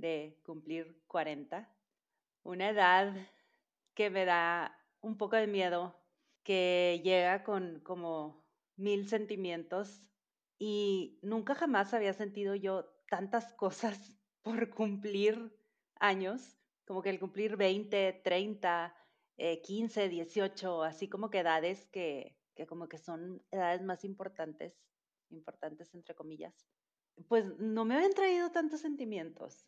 de cumplir 40, una edad que me da un poco de miedo, que llega con como mil sentimientos y nunca jamás había sentido yo tantas cosas por cumplir años, como que el cumplir 20, 30, 15, 18, así como que edades que, que como que son edades más importantes, importantes entre comillas, pues no me habían traído tantos sentimientos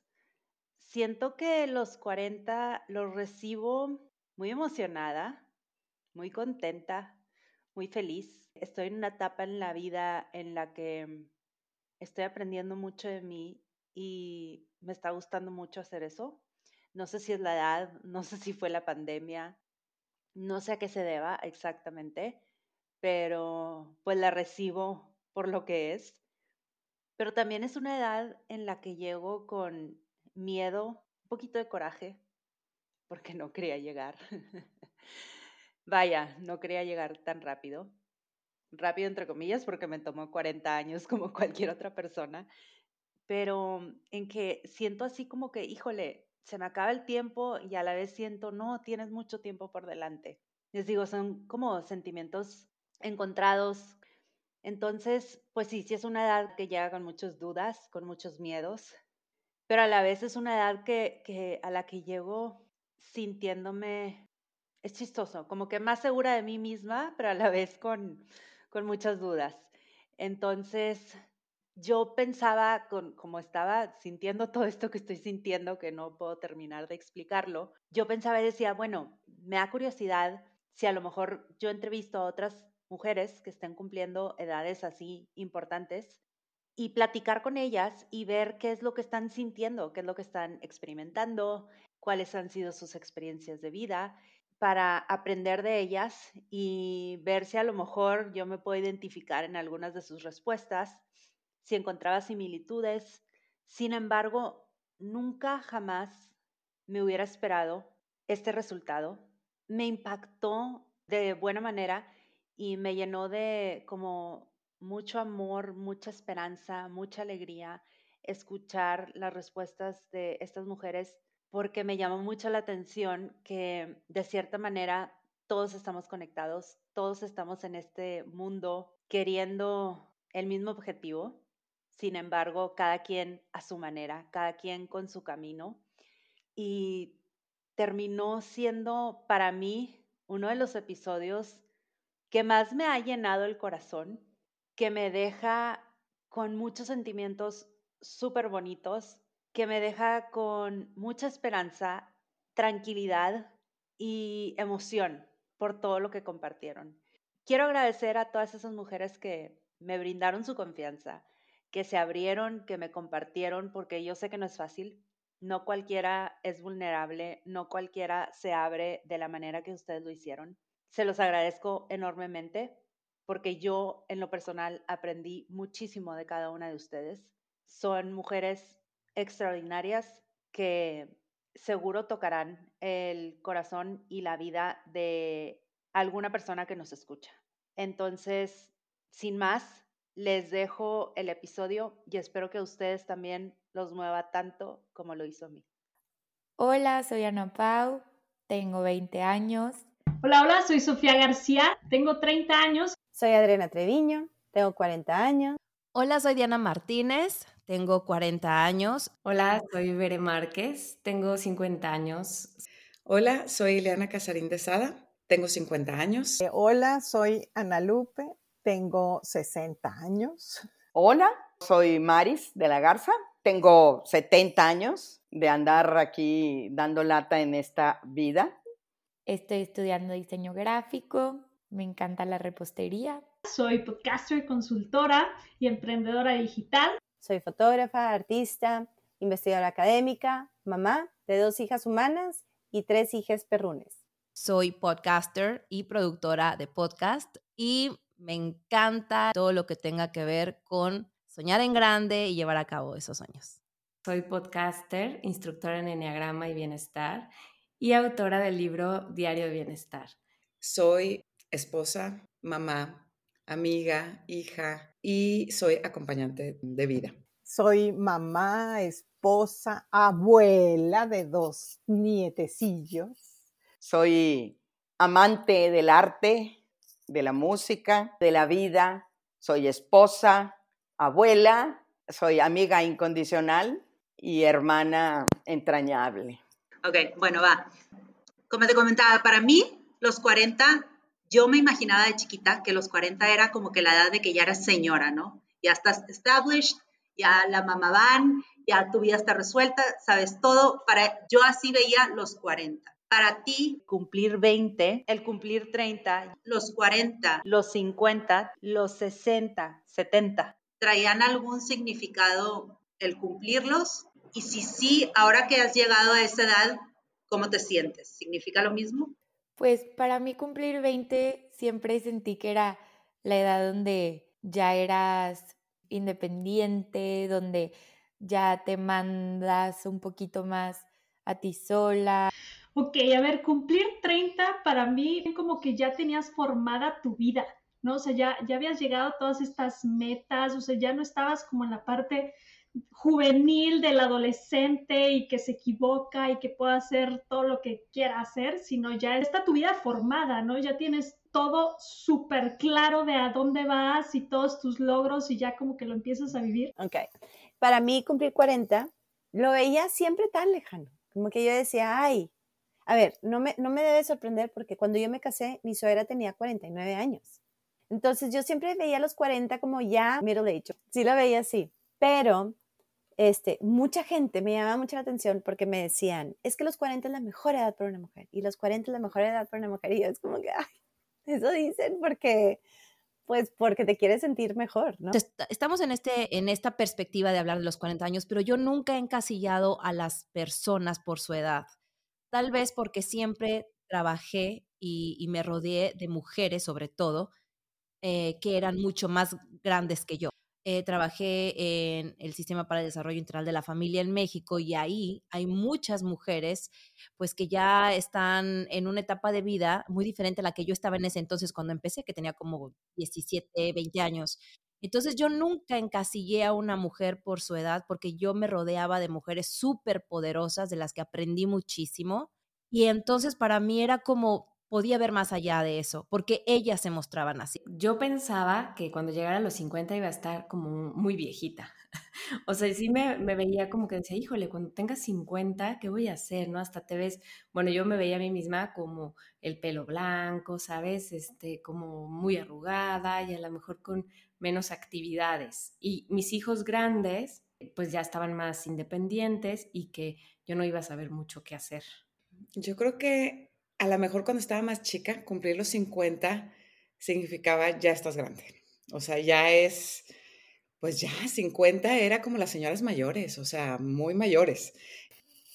siento que los 40 los recibo muy emocionada, muy contenta, muy feliz. Estoy en una etapa en la vida en la que estoy aprendiendo mucho de mí y me está gustando mucho hacer eso. No sé si es la edad, no sé si fue la pandemia, no sé a qué se deba exactamente, pero pues la recibo por lo que es. Pero también es una edad en la que llego con miedo, un poquito de coraje, porque no quería llegar. Vaya, no quería llegar tan rápido. Rápido entre comillas, porque me tomó 40 años como cualquier otra persona, pero en que siento así como que, híjole, se me acaba el tiempo y a la vez siento, no, tienes mucho tiempo por delante. Les digo, son como sentimientos encontrados. Entonces, pues sí, sí es una edad que llega con muchas dudas, con muchos miedos, pero a la vez es una edad que, a la que llego sintiéndome, es chistoso, como que más segura de mí misma, pero a la vez con, con muchas dudas. Entonces, yo pensaba, como estaba sintiendo todo esto que estoy sintiendo, que no puedo terminar de explicarlo, yo pensaba y decía, bueno, me da curiosidad si a lo mejor yo entrevisto a otras mujeres que estén cumpliendo edades así importantes y platicar con ellas y ver qué es lo que están sintiendo, qué es lo que están experimentando, cuáles han sido sus experiencias de vida, para aprender de ellas y ver si a lo mejor yo me puedo identificar en algunas de sus respuestas, si encontraba similitudes. Sin embargo, nunca jamás me hubiera esperado este resultado. Me impactó de buena manera y me llenó de como mucho amor, mucha esperanza, mucha alegría escuchar las respuestas de estas mujeres porque me llama mucho la atención que de cierta manera todos estamos conectados, todos estamos en este mundo queriendo el mismo objetivo, sin embargo, cada quien a su manera, cada quien con su camino. Y terminó siendo para mí uno de los episodios que más me ha llenado el corazón que me deja con muchos sentimientos súper bonitos, que me deja con mucha esperanza, tranquilidad y emoción por todo lo que compartieron. Quiero agradecer a todas esas mujeres que me brindaron su confianza, que se abrieron, que me compartieron, porque yo sé que no es fácil. No cualquiera es vulnerable, no cualquiera se abre de la manera que ustedes lo hicieron. Se los agradezco enormemente porque yo en lo personal aprendí muchísimo de cada una de ustedes. Son mujeres extraordinarias que seguro tocarán el corazón y la vida de alguna persona que nos escucha. Entonces, sin más, les dejo el episodio y espero que ustedes también los mueva tanto como lo hizo a mí. Hola, soy Ana Pau, tengo 20 años. Hola, hola, soy Sofía García, tengo 30 años soy Adriana Treviño, tengo 40 años. Hola, soy Diana Martínez, tengo 40 años. Hola, soy Bere Márquez, tengo 50 años. Hola, soy Ileana Casarín de Sada, tengo 50 años. Eh, hola, soy Ana Lupe, tengo 60 años. Hola, soy Maris de la Garza, tengo 70 años de andar aquí dando lata en esta vida. Estoy estudiando diseño gráfico, me encanta la repostería. Soy podcaster, consultora y emprendedora digital. Soy fotógrafa, artista investigadora académica, mamá de dos hijas humanas y tres hijas perrunes. Soy podcaster y productora de podcast y me encanta todo lo que tenga que ver con soñar en grande y llevar a cabo esos sueños. Soy podcaster, instructora en Enneagrama y Bienestar y autora del libro Diario de Bienestar. Soy esposa, mamá, amiga, hija y soy acompañante de vida. Soy mamá, esposa, abuela de dos nietecillos. Soy amante del arte, de la música, de la vida. Soy esposa, abuela, soy amiga incondicional y hermana entrañable. Ok, bueno, va. Como te comentaba, para mí los 40, yo me imaginaba de chiquita que los 40 era como que la edad de que ya eras señora, ¿no? Ya estás established, ya la mamá van, ya tu vida está resuelta, sabes todo. Para, yo así veía los 40. Para ti, Cumplir 20, el cumplir 30, los 40 los 50, los 60, 70. traían algún significado el cumplirlos y si sí, ahora que has llegado a esa edad, ¿cómo te sientes? ¿Significa lo mismo? Pues para mí cumplir 20 siempre sentí que era la edad donde ya eras independiente, donde ya te mandas un poquito más a ti sola. Ok, a ver, cumplir 30 para mí como que ya tenías formada tu vida, ¿no? O sea, ya, ya habías llegado a todas estas metas, o sea, ya no estabas como en la parte juvenil del adolescente y que se equivoca y que puede hacer todo lo que quiera hacer, sino ya está tu vida formada, ¿no? Ya tienes todo súper claro de a dónde vas y todos tus logros y ya como que lo empiezas a vivir. Ok. Para mí cumplir 40 lo veía siempre tan lejano. Como que yo decía, ay, a ver, no me, no me debe sorprender porque cuando yo me casé, mi suegra tenía 49 años. Entonces yo siempre veía los 40 como ya middle age. Sí lo veía así. Pero este, mucha gente me llamaba mucho la atención porque me decían, es que los 40 es la mejor edad para una mujer y los 40 es la mejor edad para una mujer. Y yo es como que, ay, eso dicen porque, pues porque te quieres sentir mejor, ¿no? Est- Estamos en, este, en esta perspectiva de hablar de los 40 años, pero yo nunca he encasillado a las personas por su edad. Tal vez porque siempre trabajé y, y me rodeé de mujeres, sobre todo, eh, que eran mucho más grandes que yo. Eh, trabajé en el Sistema para el Desarrollo Integral de la Familia en México y ahí hay muchas mujeres pues que ya están en una etapa de vida muy diferente a la que yo estaba en ese entonces cuando empecé, que tenía como 17, 20 años. Entonces yo nunca encasillé a una mujer por su edad porque yo me rodeaba de mujeres súper poderosas de las que aprendí muchísimo y entonces para mí era como podía ver más allá de eso, porque ellas se mostraban así. Yo pensaba que cuando llegara a los 50 iba a estar como muy viejita. O sea, sí me, me veía como que decía, híjole, cuando tenga 50, ¿qué voy a hacer? ¿No? Hasta te ves, bueno, yo me veía a mí misma como el pelo blanco, ¿sabes? Este, como muy arrugada y a lo mejor con menos actividades. Y mis hijos grandes, pues ya estaban más independientes y que yo no iba a saber mucho qué hacer. Yo creo que a lo mejor cuando estaba más chica, cumplir los 50 significaba ya estás grande. O sea, ya es, pues ya 50 era como las señoras mayores, o sea, muy mayores.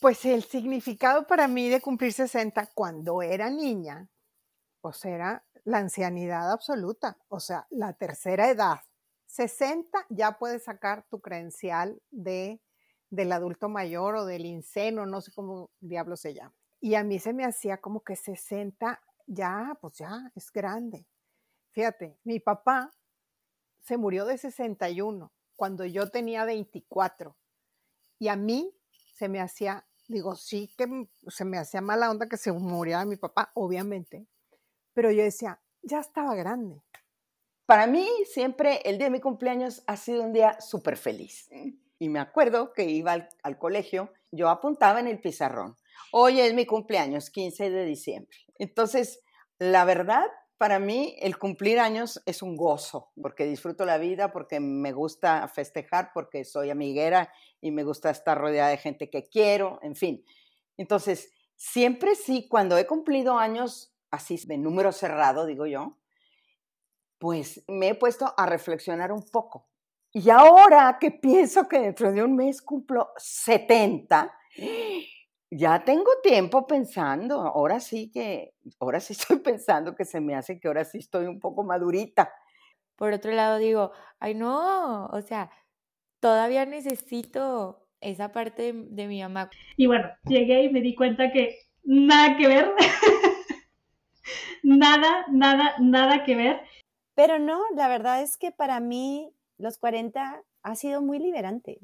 Pues el significado para mí de cumplir 60 cuando era niña, pues era la ancianidad absoluta, o sea, la tercera edad. 60 ya puedes sacar tu credencial de, del adulto mayor o del inseno, no sé cómo diablo se llama. Y a mí se me hacía como que 60 ya, pues ya, es grande. Fíjate, mi papá se murió de 61 cuando yo tenía 24 y a mí se me hacía, digo, sí que se me hacía mala onda que se muriera mi papá, obviamente, pero yo decía, ya estaba grande. Para mí siempre el día de mi cumpleaños ha sido un día súper feliz. Y me acuerdo que iba al, al colegio, yo apuntaba en el pizarrón, hoy es mi cumpleaños, 15 de diciembre. Entonces, la verdad, para mí el cumplir años es un gozo, porque disfruto la vida, porque me gusta festejar, porque soy amiguera y me gusta estar rodeada de gente que quiero, en fin. Entonces, siempre sí, cuando he cumplido años así de número cerrado, digo yo, pues me he puesto a reflexionar un poco. Y ahora que pienso que dentro de un mes cumplo 70, ya tengo tiempo pensando, ahora sí que, ahora sí estoy pensando que se me hace que ahora sí estoy un poco madurita. Por otro lado digo, ay no, o sea, todavía necesito esa parte de, de mi mamá. Y bueno, llegué y me di cuenta que nada que ver. nada, nada, nada que ver. Pero no, la verdad es que para mí los 40 ha sido muy liberante.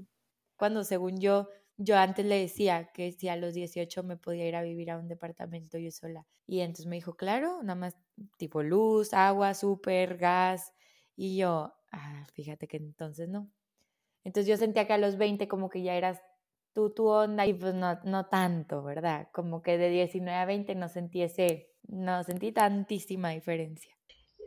Cuando según yo, yo antes le decía que si a los 18 me podía ir a vivir a un departamento yo sola. Y entonces me dijo, claro, nada más tipo luz, agua, súper, gas. Y yo, ah, fíjate que entonces no. Entonces yo sentía que a los 20 como que ya eras tú, tu onda, y pues no, no tanto, ¿verdad? Como que de 19 a 20 no sentí ese, no sentí tantísima diferencia.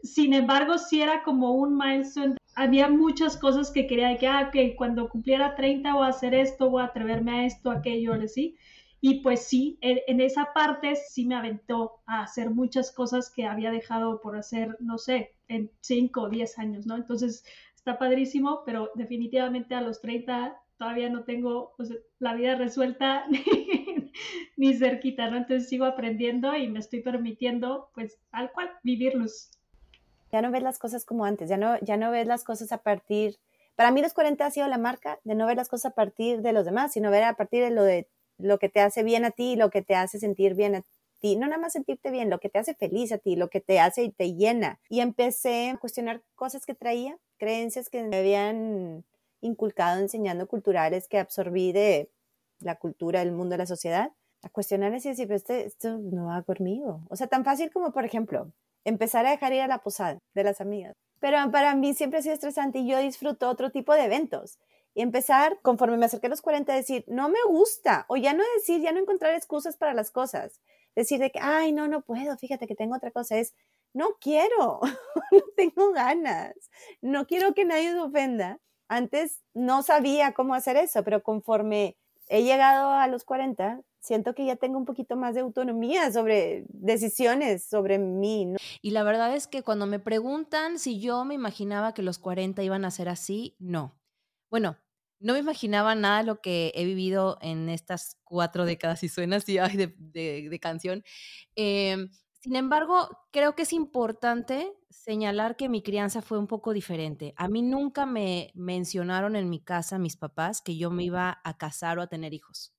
Sin embargo, sí era como un milestone. Había muchas cosas que quería que, ah, que cuando cumpliera 30 voy a hacer esto, voy a atreverme a esto, aquello, ¿sí? Y pues sí, en, esa parte sí me aventó a hacer muchas cosas que había dejado por hacer, no sé, en 5 o 10 años, ¿no? Entonces está padrísimo, pero definitivamente a los 30 todavía no tengo pues, la vida resuelta ni, cerquita, ¿no? Entonces sigo aprendiendo y me estoy permitiendo, pues, al cual vivirlos. Ya no ves las cosas como antes, ya no, ya no ves las cosas a partir, para mí los 40 ha sido la marca de no ver las cosas a partir de los demás, sino ver a partir de lo de lo que te hace bien a ti, lo que te hace sentir bien a ti, no nada más sentirte bien, lo que te hace feliz a ti, lo que te hace y te llena. Y empecé a cuestionar cosas que traía, creencias que me habían inculcado enseñando culturales que absorbí de la cultura, del mundo, la sociedad, a cuestionar y decir, pero este, esto no va conmigo. O sea, tan fácil como, por ejemplo, empezar a dejar ir a la posada de las amigas. Pero para mí siempre ha sido estresante y yo disfruto otro tipo de eventos. Y empezar, conforme me acerqué a los 40, a decir, no me gusta. O ya no decir, ya no encontrar excusas para las cosas. Decir de que, ay, no, no puedo, fíjate que tengo otra cosa. Es, no quiero, no tengo ganas. No quiero que nadie se ofenda antes no sabía cómo hacer eso, pero conforme he llegado a los 40, siento que ya tengo un poquito más de autonomía sobre decisiones sobre mí. Y la verdad es que cuando me preguntan si yo me imaginaba que los 40 iban a ser así, no. Bueno, no me imaginaba nada lo que he vivido en estas cuatro décadas, y suena así de, de, canción. Em, sin embargo, creo que es importante señalar que mi crianza fue un poco diferente. A mí nunca me mencionaron en mi casa mis papás que yo me iba a casar o a tener hijos.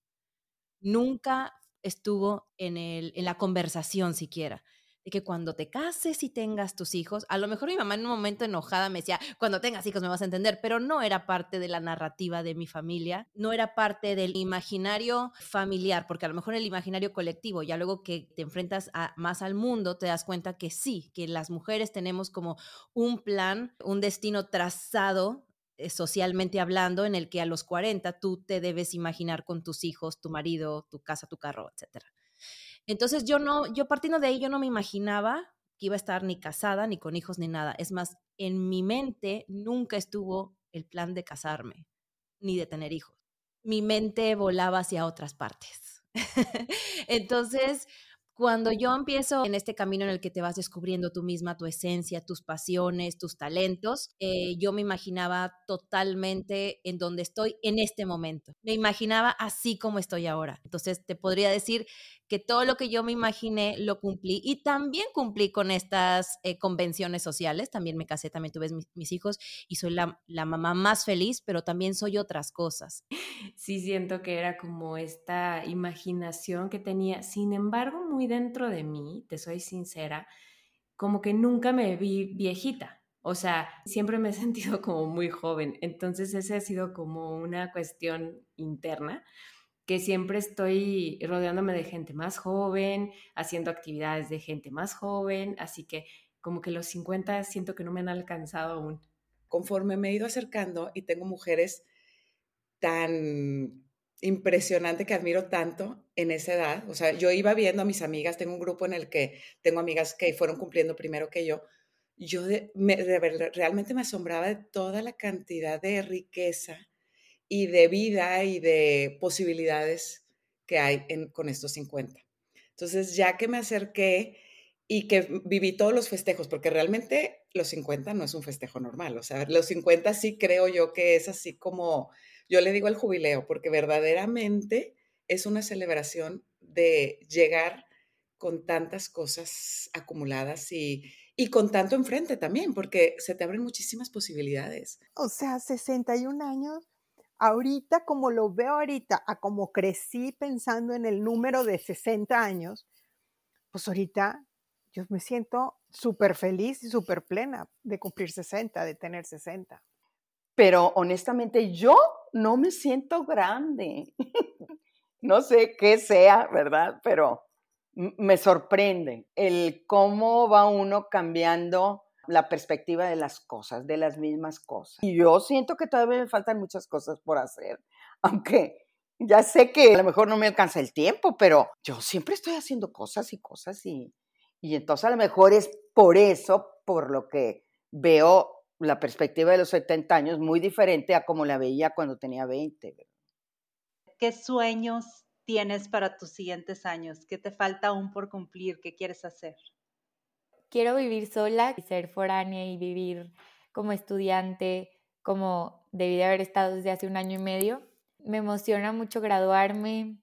Nunca estuvo en, el, en la conversación siquiera de que cuando te cases y tengas tus hijos, a lo mejor mi mamá en un momento enojada me decía, cuando tengas hijos me vas a entender, pero no era parte de la narrativa de mi familia, no era parte del imaginario familiar, porque a lo mejor el imaginario colectivo, ya luego que te enfrentas más al mundo, te das cuenta que sí, que las mujeres tenemos como un plan, un destino trazado socialmente hablando, en el que a los 40 tú te debes imaginar con tus hijos, tu marido, tu casa, tu carro, etcétera. Entonces yo no, yo partiendo de ahí, yo no me imaginaba que iba a estar ni casada, ni con hijos, ni nada. Es más, en mi mente nunca estuvo el plan de casarme, ni de tener hijos. Mi mente volaba hacia otras partes. Entonces, cuando yo empiezo en este camino en el que te vas descubriendo tú misma, tu esencia, tus pasiones, tus talentos, eh, yo me imaginaba totalmente en donde estoy en este momento. Me imaginaba así como estoy ahora. Entonces, te podría decir que todo lo que yo me imaginé lo cumplí y también cumplí con estas eh, convenciones sociales. También me casé, también tuve mis, hijos y soy la, la, mamá más feliz, pero también soy otras cosas. Sí, siento que era como esta imaginación que tenía. Sin embargo, muy dentro de mí, te soy sincera, como que nunca me vi viejita. O sea, siempre me he sentido como muy joven. Entonces, esa ha sido como una cuestión interna que siempre estoy rodeándome de gente más joven, haciendo actividades de gente más joven, así que como que los 50 siento que no me han alcanzado aún. Conforme me he ido acercando y tengo mujeres tan impresionante que admiro tanto en esa edad, o sea, yo iba viendo a mis amigas, tengo un grupo en el que tengo amigas que fueron cumpliendo primero que yo, yo realmente me asombraba de toda la cantidad de riqueza y de vida y de posibilidades que hay con estos 50. Entonces, ya que me acerqué y que viví todos los festejos, porque realmente los 50 no es un festejo normal, o sea, los 50 sí creo yo que es así como, yo le digo el jubileo, porque verdaderamente es una celebración de llegar con tantas cosas acumuladas y, y con tanto enfrente también, porque se te abren muchísimas posibilidades. O sea, 61 años, ahorita como lo veo ahorita, a como crecí pensando en el número de 60 años, pues ahorita yo me siento súper feliz y súper plena de cumplir 60, de tener 60. Pero honestamente yo no me siento grande. no sé qué sea, ¿verdad? Pero me sorprende el cómo va uno cambiando la perspectiva de las cosas, de las mismas cosas. Y yo siento que todavía me faltan muchas cosas por hacer, aunque ya sé que a lo mejor no me alcanza el tiempo, pero yo siempre estoy haciendo cosas y cosas y, y entonces a lo mejor es por eso, por lo que veo la perspectiva de los 70 años muy diferente a como la veía cuando tenía 20. ¿Qué sueños tienes para tus siguientes años? ¿Qué te falta aún por cumplir? ¿Qué quieres hacer? Quiero vivir sola y ser foránea y vivir como estudiante, como debí de haber estado desde hace un año y medio. Me emociona mucho graduarme,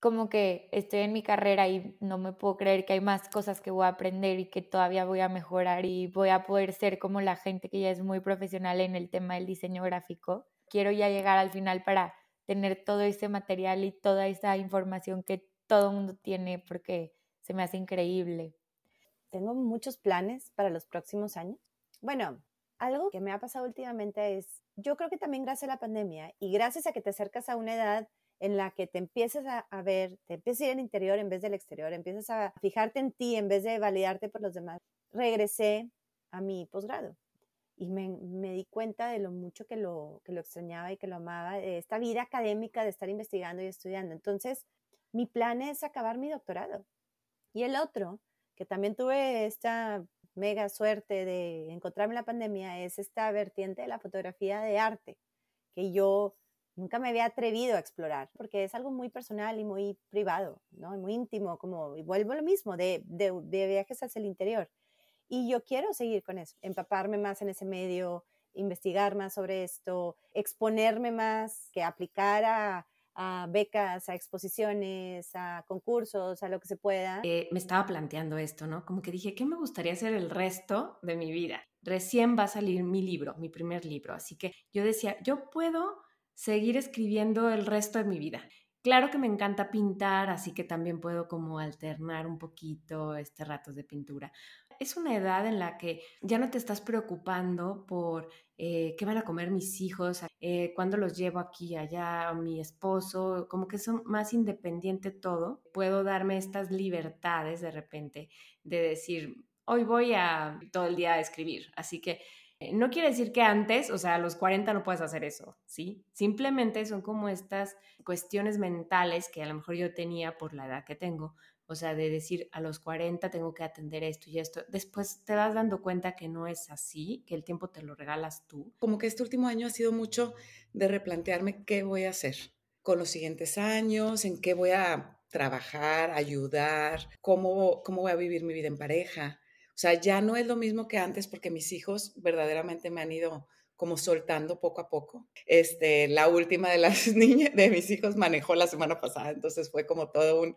como que estoy en mi carrera y no me puedo creer que hay más cosas que voy a aprender y que todavía voy a mejorar y voy a poder ser como la gente que ya es muy profesional en el tema del diseño gráfico. Quiero ya llegar al final para tener todo ese material y toda esa información que todo el mundo tiene porque se me hace increíble. Tengo muchos planes para los próximos años. Bueno, algo que me ha pasado últimamente es, yo creo que también gracias a la pandemia y gracias a que te acercas a una edad en la que te empiezas a, ver, te empiezas a ir al interior en vez del exterior, empiezas a fijarte en ti en vez de validarte por los demás. Regresé a mi posgrado y me, di cuenta de lo mucho que lo, que lo extrañaba y que lo amaba, de esta vida académica, de estar investigando y estudiando. Entonces, mi plan es acabar mi doctorado. Y el otro, que también tuve esta mega suerte de encontrarme en la pandemia, es esta vertiente de la fotografía de arte, que yo nunca me había atrevido a explorar, porque es algo muy personal y muy privado, ¿no? Muy íntimo, como, y vuelvo lo mismo, de, de, de viajes hacia el interior. Y yo quiero seguir con eso, empaparme más en ese medio, investigar más sobre esto, exponerme más, que aplicar a, a becas, a exposiciones, a concursos, a lo que se pueda. Eh, me estaba planteando esto, ¿no? Como que dije, ¿qué me gustaría hacer el resto de mi vida? Recién va a salir mi libro, mi primer libro, así que yo decía, yo puedo seguir escribiendo el resto de mi vida. Claro que me encanta pintar, así que también puedo como alternar un poquito este ratos de pintura. Es una edad en la que ya no te estás preocupando por eh, qué van a comer mis hijos, eh, cuándo los llevo aquí, allá, mi esposo, como que son más independiente todo. Puedo darme estas libertades de repente de decir, hoy voy a todo el día a escribir, así que eh, no quiere decir que antes, o sea, a los 40 no puedes hacer eso, ¿sí? Simplemente son como estas cuestiones mentales que a lo mejor yo tenía por la edad que tengo, o sea, de decir a los 40 tengo que atender esto y esto. Después te vas dando cuenta que no es así, que el tiempo te lo regalas tú. Como que este último año ha sido mucho de replantearme qué voy a hacer con los siguientes años, en qué voy a trabajar, ayudar, cómo, cómo voy a vivir mi vida en pareja. O sea, ya no es lo mismo que antes porque mis hijos verdaderamente me han ido como soltando poco a poco. Este, la última de las niñas, de mis hijos manejó la semana pasada, entonces fue como todo un,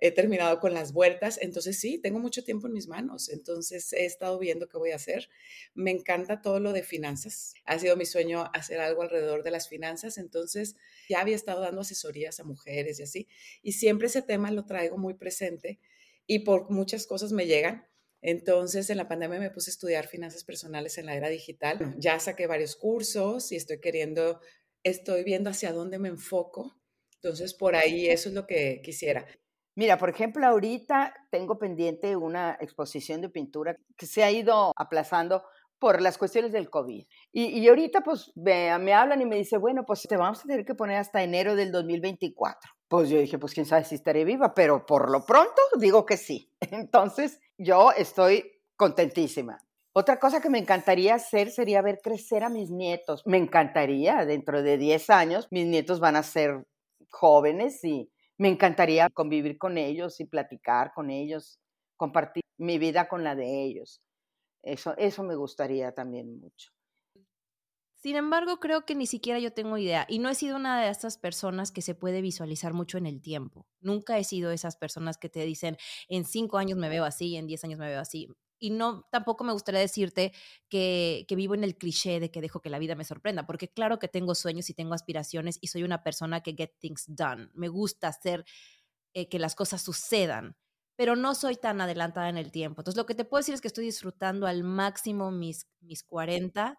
he terminado con las vueltas, entonces sí, tengo mucho tiempo en mis manos, entonces he estado viendo qué voy a hacer. Me encanta todo lo de finanzas, ha sido mi sueño hacer algo alrededor de las finanzas, entonces ya había estado dando asesorías a mujeres y así, y siempre ese tema lo traigo muy presente y por muchas cosas me llegan entonces, en la pandemia me puse a estudiar finanzas personales en la era digital. Ya saqué varios cursos y estoy queriendo, estoy viendo hacia dónde me enfoco. Entonces, por ahí eso es lo que quisiera. Mira, por ejemplo, ahorita tengo pendiente una exposición de pintura que se ha ido aplazando por las cuestiones del COVID. Y, y ahorita pues me, me, hablan y me dicen, bueno, pues te vamos a tener que poner hasta enero del 2024. Pues yo dije, pues quién sabe si estaré viva, pero por lo pronto digo que sí. Entonces yo estoy contentísima. Otra cosa que me encantaría hacer sería ver crecer a mis nietos. Me encantaría, dentro de 10 años, mis nietos van a ser jóvenes y me encantaría convivir con ellos y platicar con ellos, compartir mi vida con la de ellos. Eso, eso me gustaría también mucho. Sin embargo, creo que ni siquiera yo tengo idea. Y no he sido una de estas personas que se puede visualizar mucho en el tiempo. Nunca he sido esas personas que te dicen, en cinco años me veo así, en diez años me veo así. Y no, tampoco me gustaría decirte que, que vivo en el cliché de que dejo que la vida me sorprenda, porque claro que tengo sueños y tengo aspiraciones y soy una persona que get things done. Me gusta hacer eh, que las cosas sucedan pero no soy tan adelantada en el tiempo. Entonces, lo que te puedo decir es que estoy disfrutando al máximo mis, mis 40.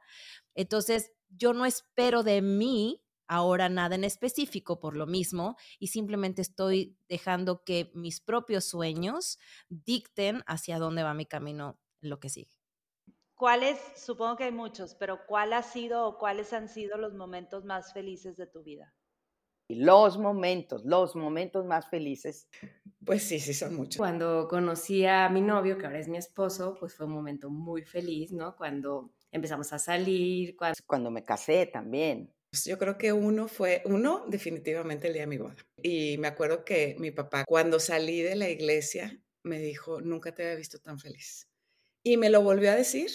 Entonces, yo no espero de mí ahora nada en específico por lo mismo y simplemente estoy dejando que mis propios sueños dicten hacia dónde va mi camino lo que sigue. ¿Cuáles, supongo que hay muchos, pero cuál ha sido o cuáles han sido los momentos más felices de tu vida? Los momentos, los momentos más felices. Pues sí, sí, son muchos. Cuando conocí a mi novio, que ahora es mi esposo, pues fue un momento muy feliz, ¿no? Cuando empezamos a salir, cuando... Cuando me casé también. Pues yo creo que uno fue, uno definitivamente el día de mi boda. Y me acuerdo que mi papá, cuando salí de la iglesia, me dijo, nunca te había visto tan feliz. Y me lo volvió a decir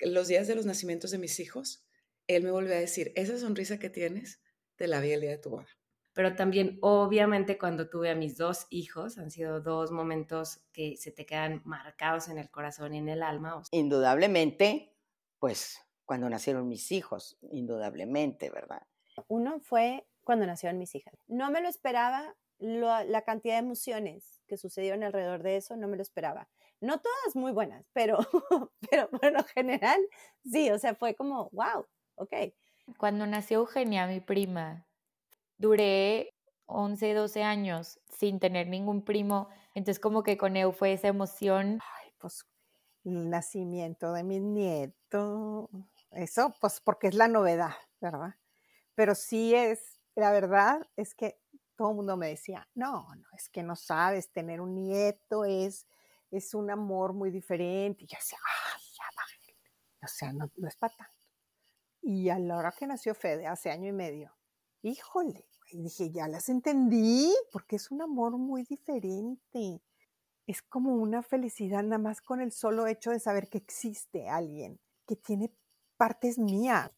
los días de los nacimientos de mis hijos. Él me volvió a decir, esa sonrisa que tienes, te la vi el día de tu boda pero también obviamente cuando tuve a mis dos hijos, han sido dos momentos que se te quedan marcados en el corazón y en el alma. Indudablemente, pues cuando nacieron mis hijos, indudablemente, ¿verdad? Uno fue cuando nacieron mis hijas. No me lo esperaba, la cantidad de emociones que sucedieron alrededor de eso, no me lo esperaba. No todas muy buenas, pero, pero por lo general, sí, o sea, fue como, wow, ok. Cuando nació Eugenia, mi prima, duré 11, 12 años sin tener ningún primo, entonces como que con él fue esa emoción. Ay, pues el nacimiento de mi nieto, eso pues porque es la novedad, ¿verdad? Pero sí es, la verdad es que todo el mundo me decía, no, no, es que no sabes, tener un nieto es, es un amor muy diferente. Y yo decía, ay, ya va. O sea, no, no es para tanto. Y a la hora que nació Fede, hace año y medio, híjole, y dije, ya las entendí, porque es un amor muy diferente. Es como una felicidad nada más con el solo hecho de saber que existe alguien que tiene partes mías.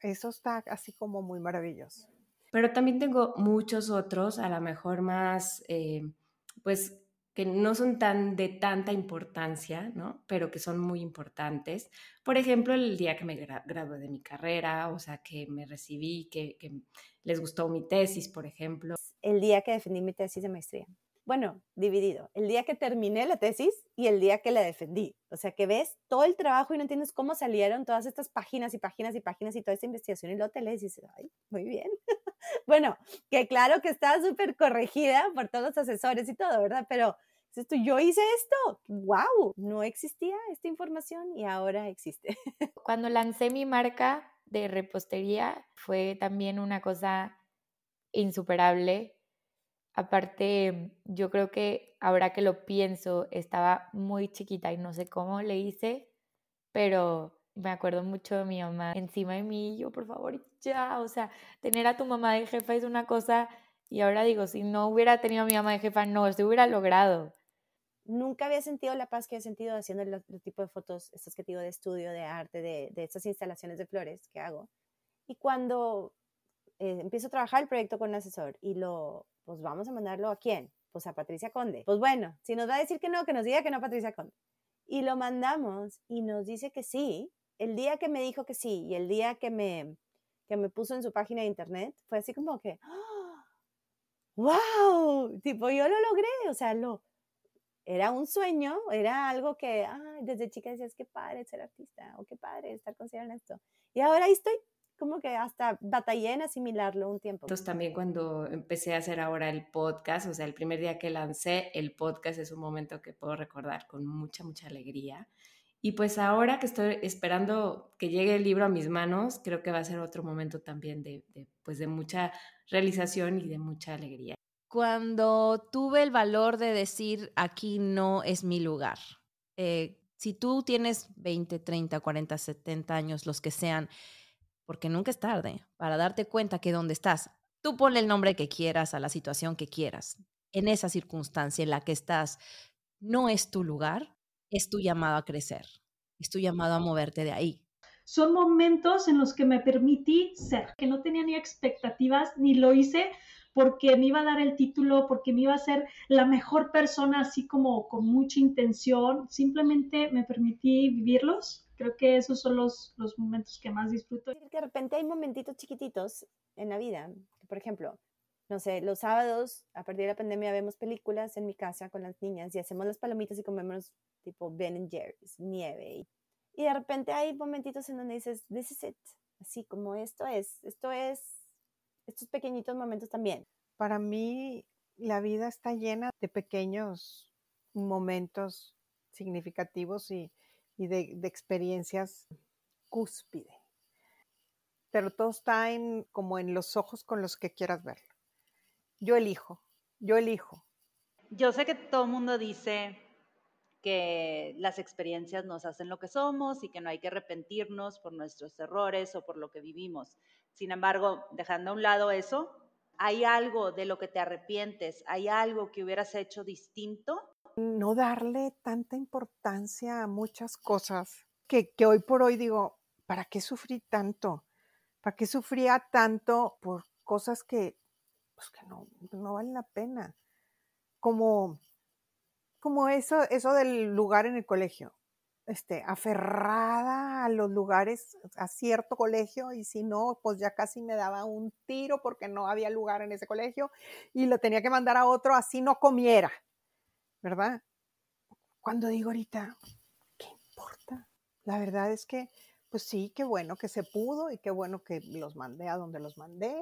Eso está así como muy maravilloso. Pero también tengo muchos otros, a lo mejor más, eh, pues que no son tan de tanta importancia, ¿no? Pero que son muy importantes. Por ejemplo, el día que me gradué de mi carrera, o sea, que me recibí, que, que, les gustó mi tesis, por ejemplo. El día que defendí mi tesis de maestría. Bueno, dividido. El día que terminé la tesis y el día que la defendí. O sea, que ves todo el trabajo y no entiendes cómo salieron todas estas páginas y páginas y páginas y toda esta investigación y luego te lees y dices, ay, muy bien. bueno, que claro que estaba súper corregida por todos los asesores y todo, ¿verdad? Pero esto, yo hice esto, wow, no existía esta información y ahora existe. Cuando lancé mi marca de repostería fue también una cosa insuperable. Aparte, yo creo que ahora que lo pienso, estaba muy chiquita y no sé cómo le hice, pero me acuerdo mucho de mi mamá encima de mí, yo por favor, ya, o sea, tener a tu mamá de jefa es una cosa y ahora digo, si no hubiera tenido a mi mamá de jefa, no, se hubiera logrado nunca había sentido la paz que he sentido haciendo el, tipo de fotos, estas que digo de estudio, de arte, de, de estas instalaciones de flores que hago. Y cuando eh, empiezo a trabajar el proyecto con un asesor y lo, pues vamos a mandarlo a quién? Pues a Patricia Conde. Pues bueno, si nos va a decir que no, que nos diga que no Patricia Conde. Y lo mandamos y nos dice que sí. El día que me dijo que sí y el día que me, que me puso en su página de internet, fue así como que, ¡Wow! ¡Ah! Tipo, yo lo logré, o sea, lo, era un sueño, era algo que desde chica decías, qué padre ser artista, o qué padre estar considerando esto. Y ahora ahí estoy, como que hasta batallé en asimilarlo un tiempo. Entonces también cuando empecé a hacer ahora el podcast, o sea, el primer día que lancé el podcast es un momento que puedo recordar con mucha, mucha alegría. Y pues ahora que estoy esperando que llegue el libro a mis manos, creo que va a ser otro momento también de, de pues de mucha realización y de mucha alegría cuando tuve el valor de decir, aquí no es mi lugar. Eh, si tú tienes 20, 30, 40, 70 años, los que sean, porque nunca es tarde para darte cuenta que donde estás, tú ponle el nombre que quieras a la situación que quieras, en esa circunstancia en la que estás, no es tu lugar, es tu llamado a crecer, es tu llamado a moverte de ahí. Son momentos en los que me permití ser, que no tenía ni expectativas, ni lo hice porque me iba a dar el título, porque me iba a ser la mejor persona, así como con mucha intención. Simplemente me permití vivirlos. Creo que esos son los, los momentos que más disfruto. De repente hay momentitos chiquititos en la vida. Por ejemplo, no sé, los sábados, a partir de la pandemia, vemos películas en mi casa con las niñas y hacemos las palomitas y comemos tipo Ben Jerry's, nieve. Y de repente hay momentitos en donde dices, this is it. Así como esto es, esto es, estos pequeñitos momentos también. Para mí, la vida está llena de pequeños momentos significativos y, y de, experiencias cúspide. Pero todo está en, como en los ojos con los que quieras verlo. Yo elijo, yo elijo. Yo sé que todo el mundo dice que las experiencias nos hacen lo que somos y que no hay que arrepentirnos por nuestros errores o por lo que vivimos. Sin embargo, dejando a un lado eso, ¿hay algo de lo que te arrepientes? ¿Hay algo que hubieras hecho distinto? No darle tanta importancia a muchas cosas que, hoy por hoy digo, ¿para qué sufrí tanto? ¿Para qué sufría tanto por cosas que, pues que no, no valen la pena? Como como eso, eso del lugar en el colegio, este, aferrada a los lugares, a cierto colegio, y si no, pues ya casi me daba un tiro porque no había lugar en ese colegio y lo tenía que mandar a otro así no comiera, ¿verdad? Cuando digo ahorita, ¿qué importa? La verdad es que, pues sí, qué bueno que se pudo y qué bueno que los mandé a donde los mandé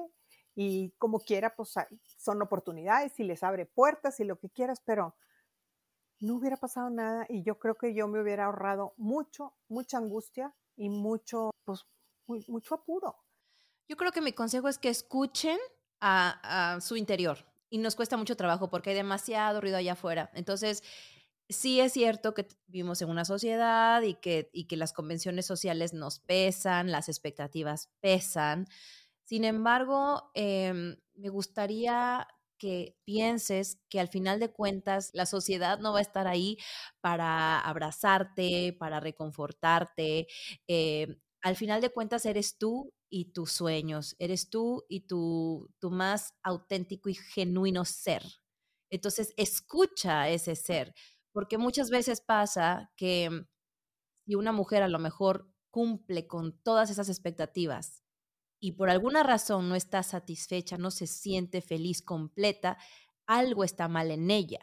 y como quiera, pues son oportunidades y les abre puertas y lo que quieras, pero no hubiera pasado nada y yo creo que yo me hubiera ahorrado mucho, mucha angustia y mucho, pues, mucho apuro. Yo creo que mi consejo es que escuchen a, su interior y nos cuesta mucho trabajo porque hay demasiado ruido allá afuera. Entonces, sí es cierto que vivimos en una sociedad y que, y que las convenciones sociales nos pesan, las expectativas pesan. Sin embargo, eh, me gustaría que pienses que al final de cuentas la sociedad no va a estar ahí para abrazarte, para reconfortarte. Eh, al final de cuentas eres tú y tus sueños, eres tú y tu, tu más auténtico y genuino ser. Entonces, escucha ese ser, porque muchas veces pasa que si una mujer a lo mejor cumple con todas esas expectativas, y por alguna razón no está satisfecha, no se siente feliz, completa, algo está mal en ella.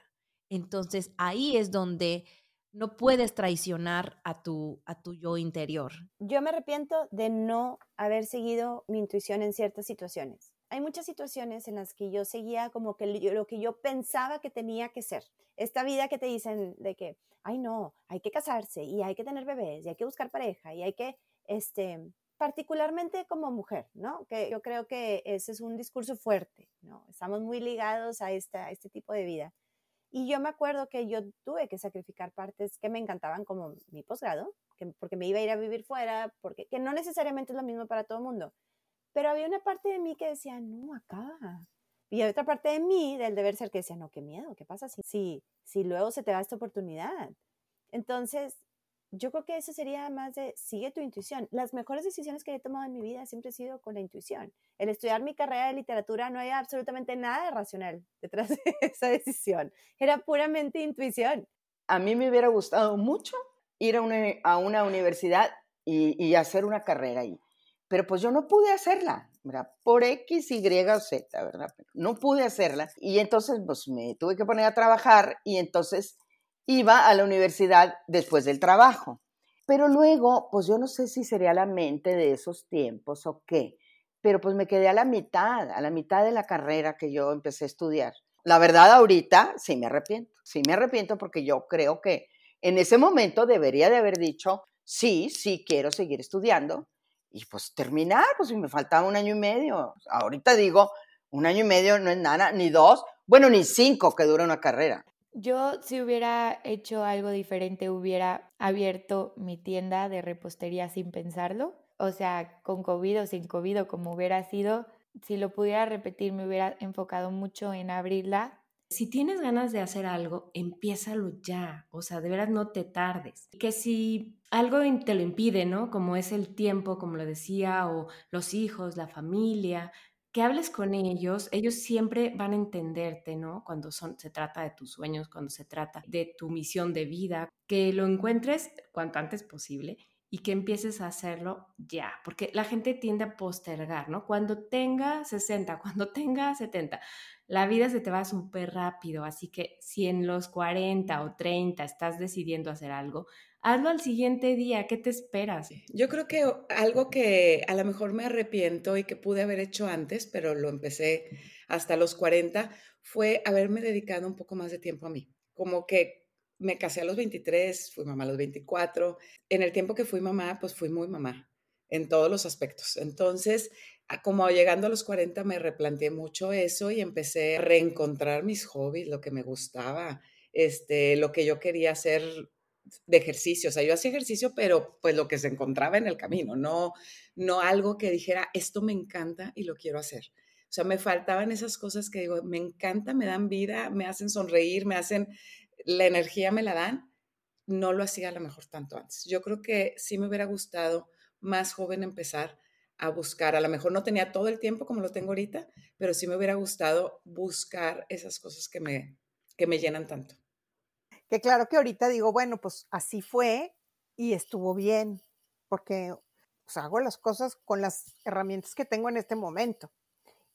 Entonces ahí es donde no puedes traicionar a tu, a tu yo interior. Yo me arrepiento de no haber seguido mi intuición en ciertas situaciones. Hay muchas situaciones en las que yo seguía como que lo que yo pensaba que tenía que ser. Esta vida que te dicen de que, ay no, hay que casarse y hay que tener bebés y hay que buscar pareja y hay que, este, particularmente como mujer, ¿no? Que yo creo que ese es un discurso fuerte, ¿no? Estamos muy ligados a, esta, este tipo de vida. Y yo me acuerdo que yo tuve que sacrificar partes que me encantaban como mi posgrado, porque me iba a ir a vivir fuera, porque que no necesariamente es lo mismo para todo el mundo. Pero había una parte de mí que decía, no, acá. Y hay otra parte de mí, del deber ser, que decía, no, qué miedo, ¿qué pasa si, si, si luego se te da esta oportunidad? Entonces, yo creo que eso sería más de sigue tu intuición. Las mejores decisiones que he tomado en mi vida siempre han sido con la intuición. El estudiar mi carrera de literatura no había absolutamente nada de racional detrás de esa decisión. Era puramente intuición. A mí me hubiera gustado mucho ir a una, a una universidad y, y, hacer una carrera ahí. Pero pues yo no pude hacerla, ¿verdad? Por X, Y o Z, ¿verdad? No pude hacerla. Y entonces pues me tuve que poner a trabajar y entonces iba a la universidad después del trabajo. Pero luego, pues yo no sé si sería la mente de esos tiempos o qué, pero pues me quedé a la mitad, a la mitad de la carrera que yo empecé a estudiar. La verdad, ahorita sí me arrepiento, sí me arrepiento porque yo creo que en ese momento debería de haber dicho, sí, sí quiero seguir estudiando y pues terminar, pues si me faltaba un año y medio. Ahorita digo, un año y medio no es nada, ni dos, bueno, ni cinco que dura una carrera. Yo si hubiera hecho algo diferente, hubiera abierto mi tienda de repostería sin pensarlo. O sea, con COVID o sin COVID como hubiera sido, si lo pudiera repetir, me hubiera enfocado mucho en abrirla Si tienes ganas de hacer algo, empiézalo ya, o sea, de veras no te tardes. Que si algo te lo impide, ¿no? Como es el tiempo, como lo decía, o los hijos, la familia, que hables con ellos, ellos siempre van a entenderte, ¿no? Cuando son, se trata de tus sueños, cuando se trata de tu misión de vida, que lo encuentres cuanto antes posible y que empieces a hacerlo ya, porque la gente tiende a postergar, ¿no? Cuando tenga 60, cuando tenga 70, la vida se te va súper rápido, así que si en los 40 o 30 estás decidiendo hacer algo, hazlo al siguiente día, ¿qué te esperas? Yo creo que algo que a lo mejor me arrepiento y que pude haber hecho antes, pero lo empecé hasta los 40, fue haberme dedicado un poco más de tiempo a mí. Como que me casé a los 23, fui mamá a los 24. En el tiempo que fui mamá, pues fui muy mamá en todos los aspectos. Entonces, como llegando a los 40 me replanteé mucho eso y empecé a reencontrar mis hobbies, lo que me gustaba, este, lo que yo quería hacer de ejercicio. O sea, yo hacía ejercicio, pero pues lo que se encontraba en el camino, no, no algo que dijera, esto me encanta y lo quiero hacer. O sea, me faltaban esas cosas que digo, me encanta, me dan vida, me hacen sonreír, me hacen la energía me la dan, no lo hacía a lo mejor tanto antes. Yo creo que sí me hubiera gustado más joven empezar a buscar, a lo mejor no tenía todo el tiempo como lo tengo ahorita, pero sí me hubiera gustado buscar esas cosas que me, que me llenan tanto. Que claro que ahorita digo, bueno, pues así fue y estuvo bien, porque pues, hago las cosas con las herramientas que tengo en este momento.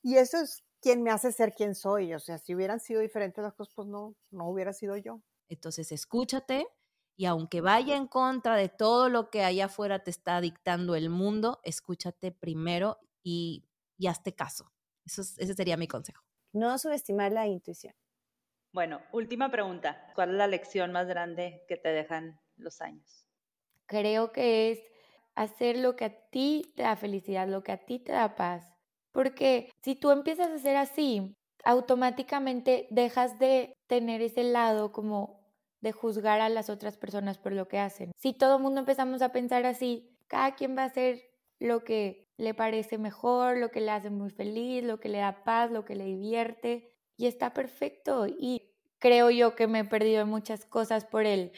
Y eso es quien me hace ser quien soy. O sea, si hubieran sido diferentes las cosas, pues no, no hubiera sido yo. Entonces, escúchate y aunque vaya en contra de todo lo que allá afuera te está dictando el mundo, escúchate primero y, y hazte caso. Eso ese sería mi consejo. No subestimar la intuición. Bueno, última pregunta. ¿Cuál es la lección más grande que te dejan los años? Creo que es hacer lo que a ti te da felicidad, lo que a ti te da paz porque si tú empiezas a ser así, automáticamente dejas de tener ese lado como de juzgar a las otras personas por lo que hacen. Si todo el mundo empezamos a pensar así, cada quien va a hacer lo que le parece mejor, lo que le hace muy feliz, lo que le da paz, lo que le divierte, y está perfecto. Y creo yo que me he perdido muchas cosas por él.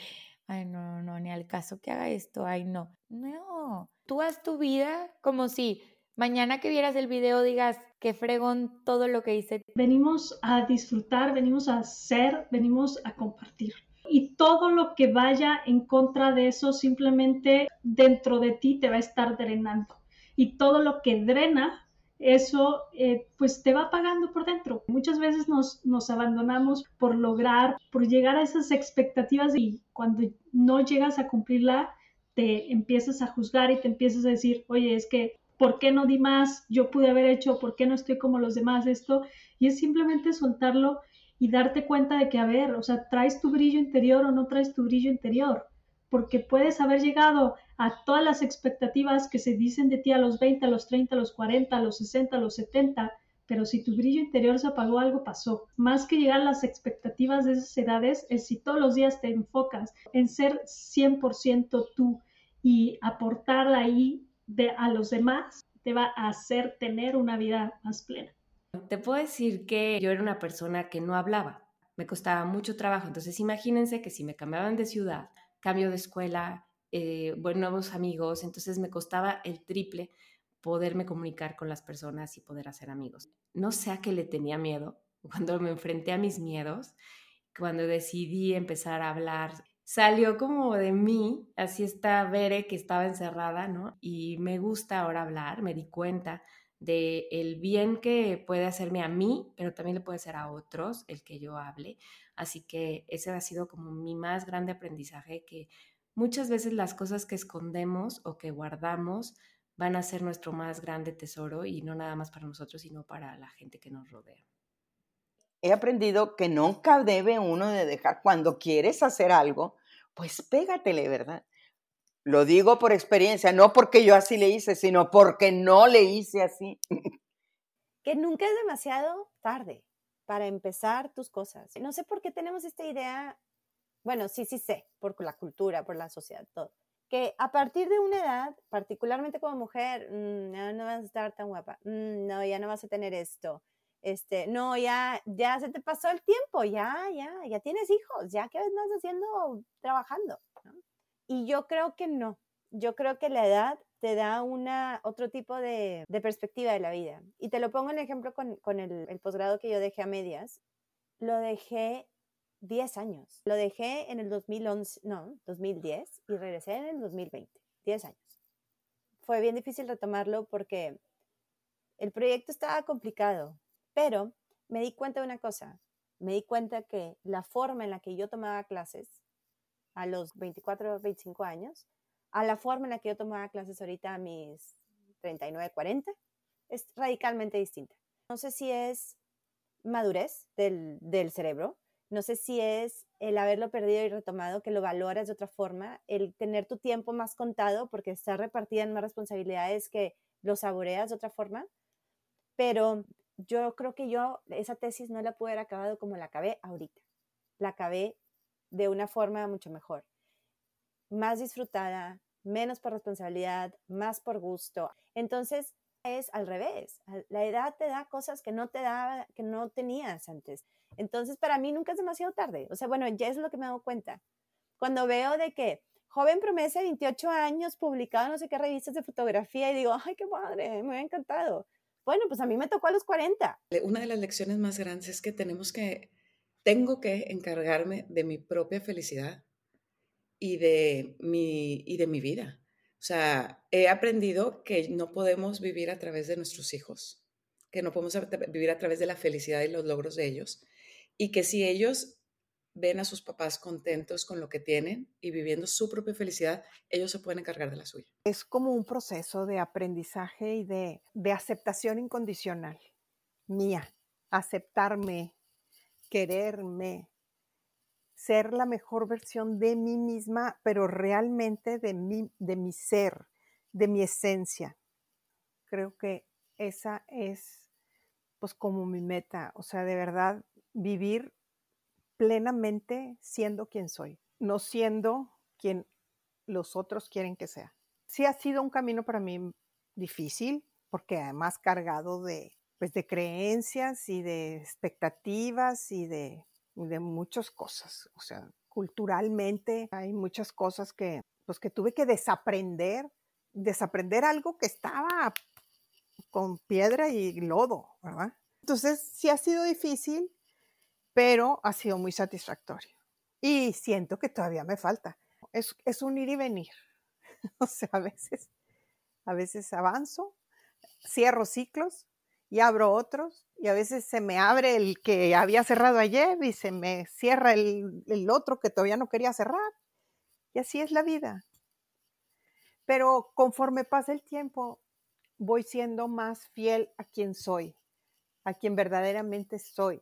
Ay, no, no, ni al caso que haga esto, ay, no. No, tú haz tu vida como si mañana que vieras el video digas qué fregón todo lo que hice. Venimos a disfrutar, venimos a ser, venimos a compartir. Y todo lo que vaya en contra de eso simplemente dentro de ti te va a estar drenando. Y todo lo que drena, eso eh, pues te va pagando por dentro. Muchas veces nos, nos abandonamos por lograr, por llegar a esas expectativas y cuando no llegas a cumplirla, te empiezas a juzgar y te empiezas a decir, oye, es que ¿por qué no di más? Yo pude haber hecho, ¿por qué no estoy como los demás esto? Y es simplemente soltarlo y darte cuenta de que, a ver, o sea, traes tu brillo interior o no traes tu brillo interior, porque puedes haber llegado a todas las expectativas que se dicen de ti a los 20, a los 30, a los 40, a los 60, a los 70, pero si tu brillo interior se apagó, algo pasó. Más que llegar a las expectativas de esas edades, es si todos los días te enfocas en ser 100% tú y aportar ahí de, a los demás te va a hacer tener una vida más plena. Te puedo decir que yo era una persona que no hablaba, me costaba mucho trabajo, entonces imagínense que si me cambiaban de ciudad, cambio de escuela, eh, nuevos amigos, entonces me costaba el triple poderme comunicar con las personas y poder hacer amigos. No sé a qué le tenía miedo cuando me enfrenté a mis miedos, cuando decidí empezar a hablar salió como de mí, así está Bere que estaba encerrada, ¿no? Y me gusta ahora hablar, me di cuenta de el bien que puede hacerme a mí, pero también le puede hacer a otros el que yo hable. Así que ese ha sido como mi más grande aprendizaje, que muchas veces las cosas que escondemos o que guardamos van a ser nuestro más grande tesoro y no nada más para nosotros, sino para la gente que nos rodea he aprendido que nunca debe uno de dejar, cuando quieres hacer algo, pues pégatele, ¿verdad? Lo digo por experiencia, no porque yo así le hice, sino porque no le hice así. Que nunca es demasiado tarde para empezar tus cosas. No sé por qué tenemos esta idea, bueno, sí, sí sé, por la cultura, por la sociedad, todo, que a partir de una edad, particularmente como mujer, mm, no, no vas a estar tan guapa, mm, no, ya no vas a tener esto, este, no, ya, ya se te pasó el tiempo, ya, ya, ya tienes hijos, ya que más haciendo, trabajando. Y yo creo que no, yo creo que la edad te da una, otro tipo de, perspectiva de la vida. Y te lo pongo en ejemplo con, con el, el posgrado que yo dejé a medias. Lo dejé 10 años. Lo dejé en el 2011, no, 2010 y regresé en el 2020, 10 años. Fue bien difícil retomarlo porque el proyecto estaba complicado, pero me di cuenta de una cosa. Me di cuenta que la forma en la que yo tomaba clases a los 24 o 25 años, a la forma en la que yo tomaba clases ahorita a mis 39, 40, es radicalmente distinta. No sé si es madurez del, del cerebro, no sé si es el haberlo perdido y retomado, que lo valoras de otra forma, el tener tu tiempo más contado porque está repartida en más responsabilidades que lo saboreas de otra forma, pero yo creo que yo esa tesis no la pude haber acabado como la acabé ahorita. La acabé de una forma mucho mejor, más disfrutada, menos por responsabilidad, más por gusto. Entonces es al revés. La edad te da cosas que no te daba, que no tenías antes. Entonces para mí nunca es demasiado tarde. O sea, bueno, ya es lo que me dado cuenta. Cuando veo de que joven promesa, 28 años, publicado en no sé qué revistas de fotografía y digo, ay, qué padre, me ha encantado. Bueno, pues a mí me tocó a los 40. Una de las lecciones más grandes es que tenemos que, tengo que encargarme de mi propia felicidad y de mi, y de mi vida. O sea, he aprendido que no podemos vivir a través de nuestros hijos, que no podemos vivir a través de la felicidad y los logros de ellos, y que si ellos ven a sus papás contentos con lo que tienen y viviendo su propia felicidad, ellos se pueden encargar de la suya. Es como un proceso de aprendizaje y de, de aceptación incondicional mía, aceptarme, quererme, ser la mejor versión de mí misma, pero realmente de mi, de mi ser, de mi esencia. Creo que esa es pues como mi meta, o sea, de verdad vivir plenamente siendo quien soy, no siendo quien los otros quieren que sea. Sí ha sido un camino para mí difícil, porque además cargado de, pues, de creencias y de expectativas y de de muchas cosas. O sea, culturalmente hay muchas cosas que, pues, que tuve que desaprender, desaprender algo que estaba con piedra y lodo, ¿verdad? Entonces, sí ha sido difícil, pero ha sido muy satisfactorio. Y siento que todavía me falta. Es, es un ir y venir. o sea, a veces, a veces avanzo, cierro ciclos y abro otros y a veces se me abre el que había cerrado ayer y se me cierra el, el otro que todavía no quería cerrar. Y así es la vida. Pero conforme pasa el tiempo, voy siendo más fiel a quien soy, a quien verdaderamente soy,